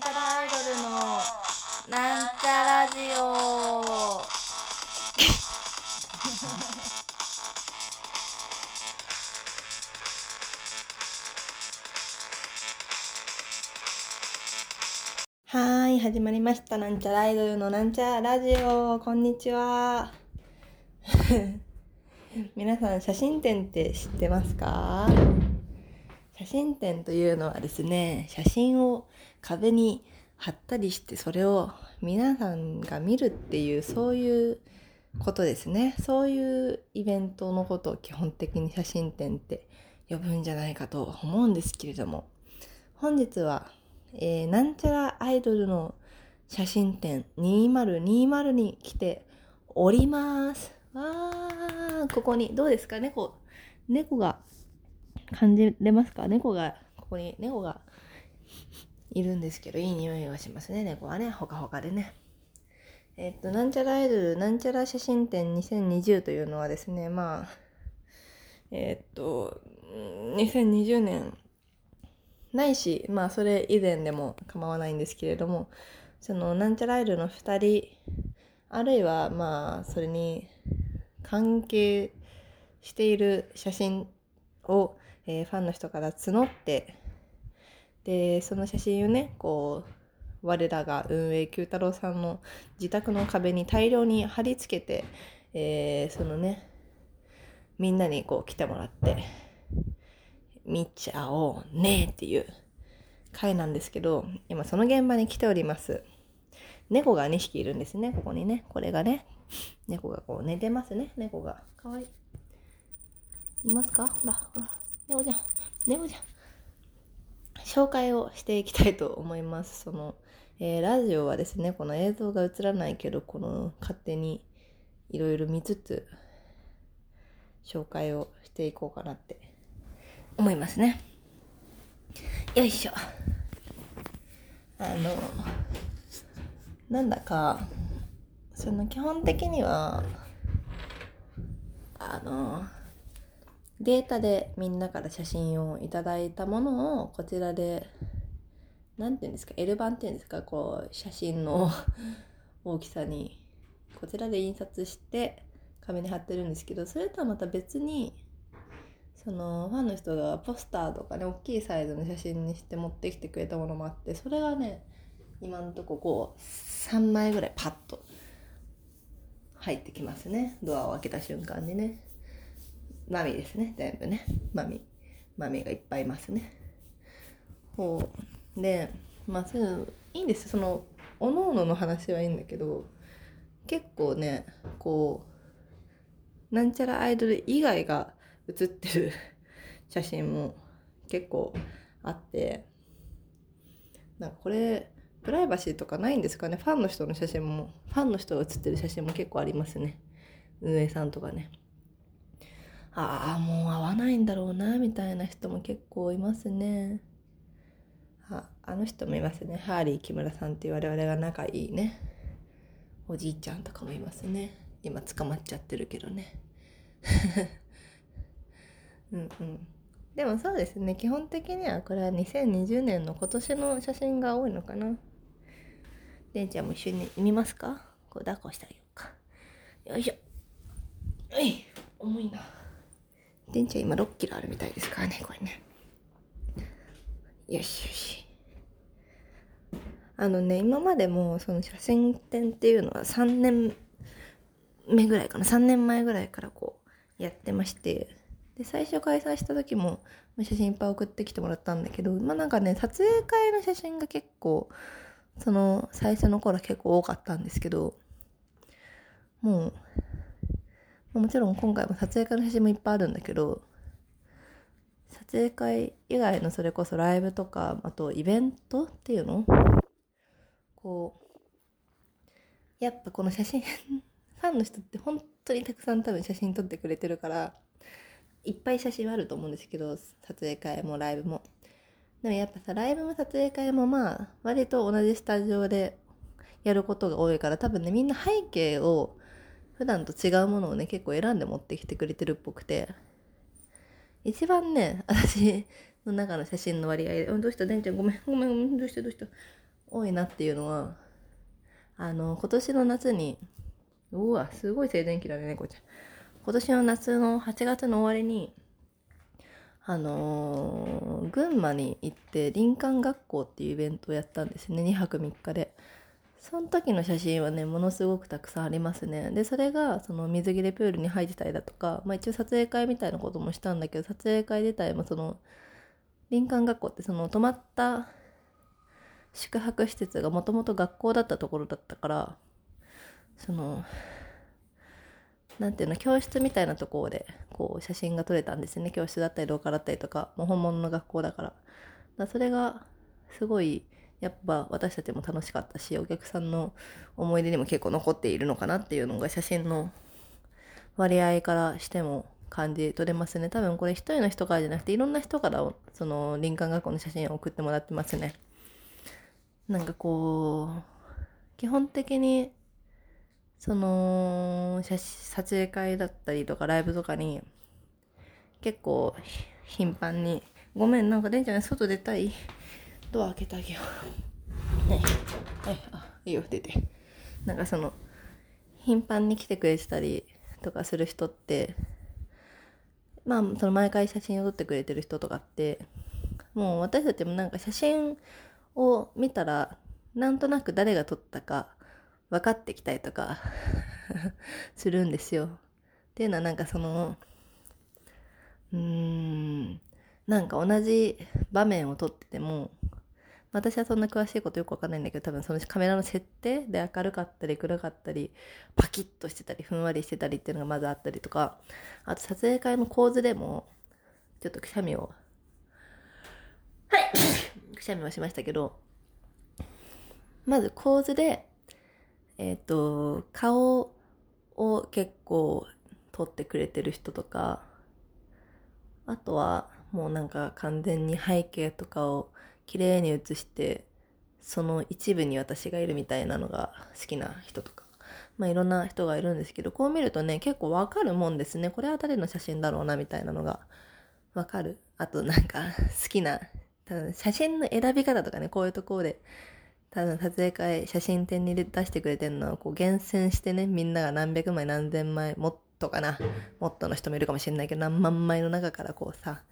なんちゃらアイドルのなんちゃラジオ。はーい始まりました。なんちゃらアイドルのなんちゃラジオ。こんにちは。皆さん写真展って知ってますか？写真展というのはですね写真を壁に貼ったりしてそれを皆さんが見るっていうそういうことですね。そういうイベントのことを基本的に写真展って呼ぶんじゃないかと思うんですけれども。本日は、えー、なんちゃらアイドルの写真展2020に来ております。わーここにどうですか？猫猫が感じれますか？猫がここに猫がいるんですけどいい匂いがしますね。猫はね。ほかほかでね。えっとなんちゃらアイドルなんちゃら写真展2020というのはですねまあえっと2020年ないしまあそれ以前でも構わないんですけれどもそのなんちゃらアイドルの2人あるいはまあそれに関係している写真を、えー、ファンの人から募ってでその写真をねこう我らが運営九太郎さんの自宅の壁に大量に貼り付けて、えー、そのねみんなにこう来てもらって見ちゃおうねっていう回なんですけど今その現場に来ております。猫が2匹いるんですねここにね。これがね猫がこう寝てますね。猫が。かわいい。いますか？ほらほら。猫ちゃん。猫ちゃん。紹介をしていきたいと思います。その、えー、ラジオはですね、この映像が映らないけど、この勝手にいろいろ見つつ、紹介をしていこうかなって思いますね。よいしょ。あの、なんだか、その基本的には、あの、データでみんなから写真をいただいたものをこちらで何て言うんですか L 版っていうんですかこう写真の 大きさにこちらで印刷して壁に貼ってるんですけどそれとはまた別にそのファンの人がポスターとかね大きいサイズの写真にして持ってきてくれたものもあってそれがね今のとここう3枚ぐらいパッと入ってきますね。ドアを開けた瞬間にね。マミですね。全部ね。マミマミがいっぱいいますね。ほう。でまあそういういいんですそのおのおのの話はいいんだけど結構ねこうなんちゃらアイドル以外が写ってる 写真も結構あってなんかこれプライバシーとかないんですかね？ファンの人の写真もファンの人が写ってる写真も結構ありますね。運営さんとかね。ああもう会わないんだろうなみたいな人も結構いますね。ああの人もいますね。ハーリー木村さんっていう我々が仲いいね。おじいちゃんとかもいますね。今捕まっちゃってるけどね。うんうん。でもそうですね。基本的にはこれは2020年の今年の写真が多いのかな。でんちゃんも一緒に見ますか？こう抱っこしてあげようか。よいしょ。はい重いな。電池は今6キロあるみたいですからね、これね。よしよし。あのね、今までもその写真展っていうのは3年目ぐらいかな、3年前ぐらいからこうやってまして、で、最初開催した時も写真いっぱい送ってきてもらったんだけど、まあなんかね、撮影会の写真が結構、その最初の頃は結構多かったんですけど、もうもちろん今回も撮影会の写真もいっぱいあるんだけど撮影会以外のそれこそライブとかあとイベントっていうの？こうやっぱこの写真ファンの人って本当にたくさん多分写真撮ってくれてるからいっぱい写真はあると思うんですけど撮影会もライブも。でもやっぱさライブも撮影会もまあ割と同じスタジオでやることが多いから多分ねみんな背景を普段と違うものをね結構選んで持ってきてくれてるっぽくて。一番ね私の中の写真の割合で「どうした？でんちゃんごめんごめんごめんどうした？どうした？多いなっていうのは、あの、今年の夏に、うわ、すごい静電気だね、猫ちゃん。今年の夏の8月の終わりに、あのー、群馬に行って林間学校っていうイベントをやったんですね2泊3日で。その時の写真はねものすごくたくさんありますね。でそれがその水着でプールに入ってたりだとか、まあ、一応撮影会みたいなこともしたんだけど撮影会自体もその林間学校ってその泊まった宿泊施設がもともと学校だったところだったからそのなんていうの教室みたいなところでこう写真が撮れたんですね。教室だったり廊下だったりとかもう本物の学校だから。だそれがすごいやっぱ私たちも楽しかったしお客さんの思い出にも結構残っているのかなっていうのが写真の割合からしても感じ取れますね。多分これ一人の人からじゃなくていろんな人からその林間学校の写真を送ってもらってますね。なんかこう基本的にその撮影会だったりとかライブとかに結構頻繁に「ごめんなんかレンちゃん外出たい？ドア開けてあげよう」ね。はいあいいよ出て。なんかその頻繁に来てくれてたりとかする人ってまあその毎回写真を撮ってくれてる人とかってもう私たちもなんか写真を見たらなんとなく誰が撮ったか分かってきたりとか するんですよ。っていうのはなんかそのうーんなんか同じ場面を撮ってても私はそんな詳しいことよくわかんないんだけど多分そのカメラの設定で明るかったり暗かったりパキッとしてたりふんわりしてたりっていうのがまずあったりとかあと撮影会の構図でもちょっとくしゃみをはい。くしゃみはしましたけどまず構図でえっ、ー、と、顔を結構撮ってくれてる人とか、あとはもうなんか完全に背景とかを綺麗に写して、その一部に私がいるみたいなのが好きな人とか、まあいろんな人がいるんですけど、こう見るとね、結構わかるもんですね。これは誰の写真だろうなみたいなのがわかる。あとなんか好きな多分、写真の選び方とかね、こういうところで多分撮影会写真展に出してくれてるのはこう厳選してねみんなが何百枚何千枚もっとかなもっとの人もいるかもしれないけど何万枚の中からこうさ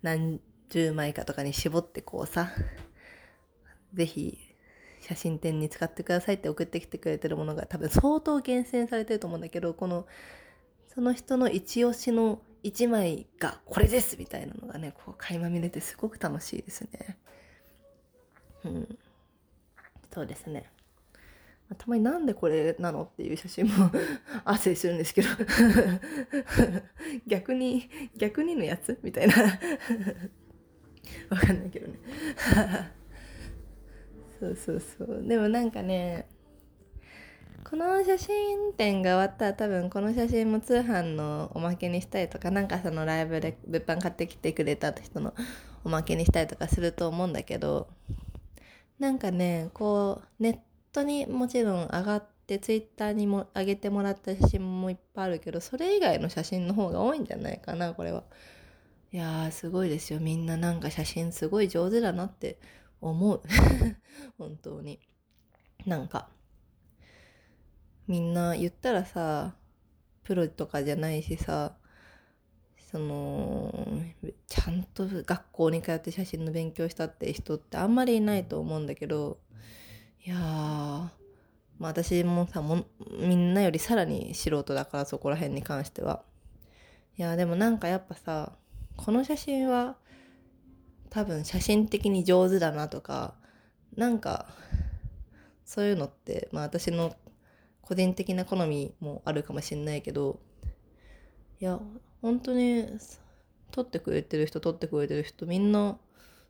何十枚かとかに絞ってこうさ是非写真展に使ってくださいって送ってきてくれてるものが多分相当厳選されてると思うんだけどこのその人の一押しの一枚がこれですみたいなのがねこう垣間見れてすごく楽しいですね。うんそうですね。たまになんでこれなのっていう写真も 汗するんですけど 逆に、逆にのやつみたいなわかんないけどね そうそうそう。でもなんかね、この写真展が終わったら多分この写真も通販のおまけにしたりとか、なんかそのライブで物販買ってきてくれた人のおまけにしたりとかすると思うんだけど、なんかねこうネットにもちろん上がってツイッターにも上げてもらった写真もいっぱいあるけどそれ以外の写真の方が多いんじゃないかなこれはいやーすごいですよ。みんななんか写真すごい上手だなって思う。本当に。なんかみんな言ったらさプロとかじゃないしさそのちゃんと学校に通って写真の勉強したって人ってあんまりいないと思うんだけどいやまあ私もさもみんなよりさらに素人だからそこら辺に関しては。いやでもなんかやっぱさこの写真は多分写真的に上手だなとかなんかそういうのってまあ私の個人的な好みもあるかもしんないけどいや本当に撮ってくれてる人撮ってくれてる人みんな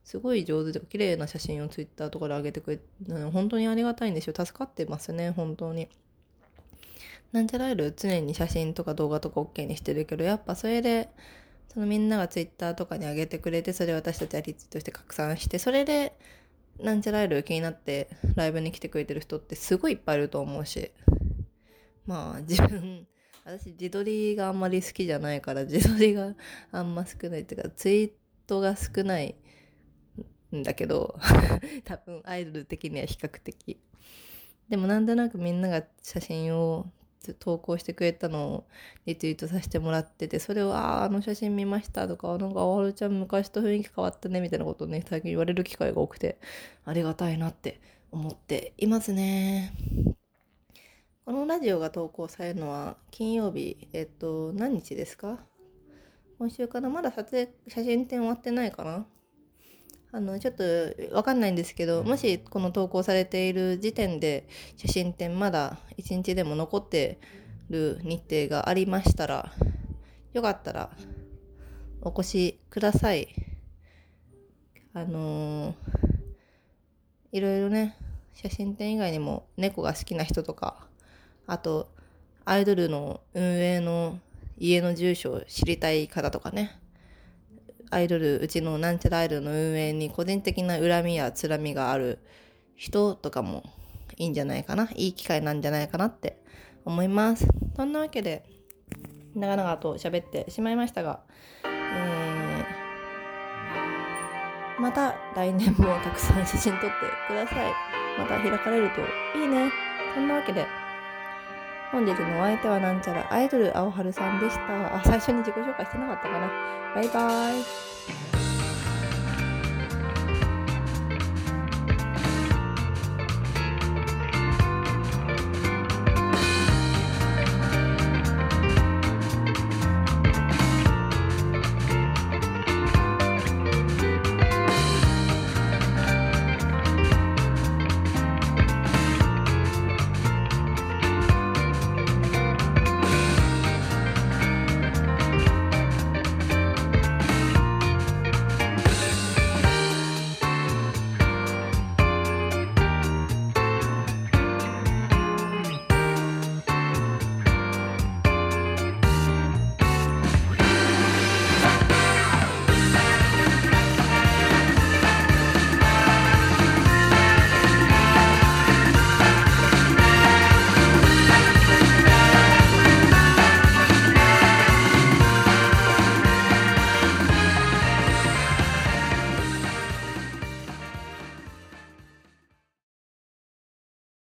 すごい上手で綺麗な写真をツイッターとかで上げてくれて本当にありがたいんですよ。助かってますね本当に。なんちゃらいる常に写真とか動画とか OK にしてるけどやっぱそれでそのみんながツイッターとかに上げてくれてそれ私たちはリツイートして拡散してそれでなんちゃらいる気になってライブに来てくれてる人ってすごいいっぱいいると思うし まあ自分私自撮りがあんまり好きじゃないから自撮りがあんま少ないっていうかツイートが少ないんだけど 多分アイドル的には比較的。でもなんとなくみんなが写真を投稿してくれたのをリツイートさせてもらっててそれを「あああの写真見ました」とか「なんかあわるちゃん昔と雰囲気変わったね」みたいなことをね最近言われる機会が多くてありがたいなって思っていますね。このラジオが投稿されるのは金曜日えっと何日ですか？今週かな？まだ撮影写真展終わってないかな？あのちょっとわかんないんですけどもしこの投稿されている時点で写真展まだ1日でも残ってる日程がありましたらよかったらお越しください。あのー、いろいろね写真展以外にも猫が好きな人とかあとアイドルの運営の家の住所を知りたい方とかねアイドルうちのなんちゃらアイドルの運営に個人的な恨みやつらみがある人とかもいいんじゃないかな。いい機会なんじゃないかなって思います。そんなわけで長々と喋ってしまいましたが、えー、また来年もたくさん写真撮ってください。また開かれるといいね。そんなわけで本日のお相手はなんちゃらアイドル青春さんでした。あ、最初に自己紹介してなかったかな。バイバーイ。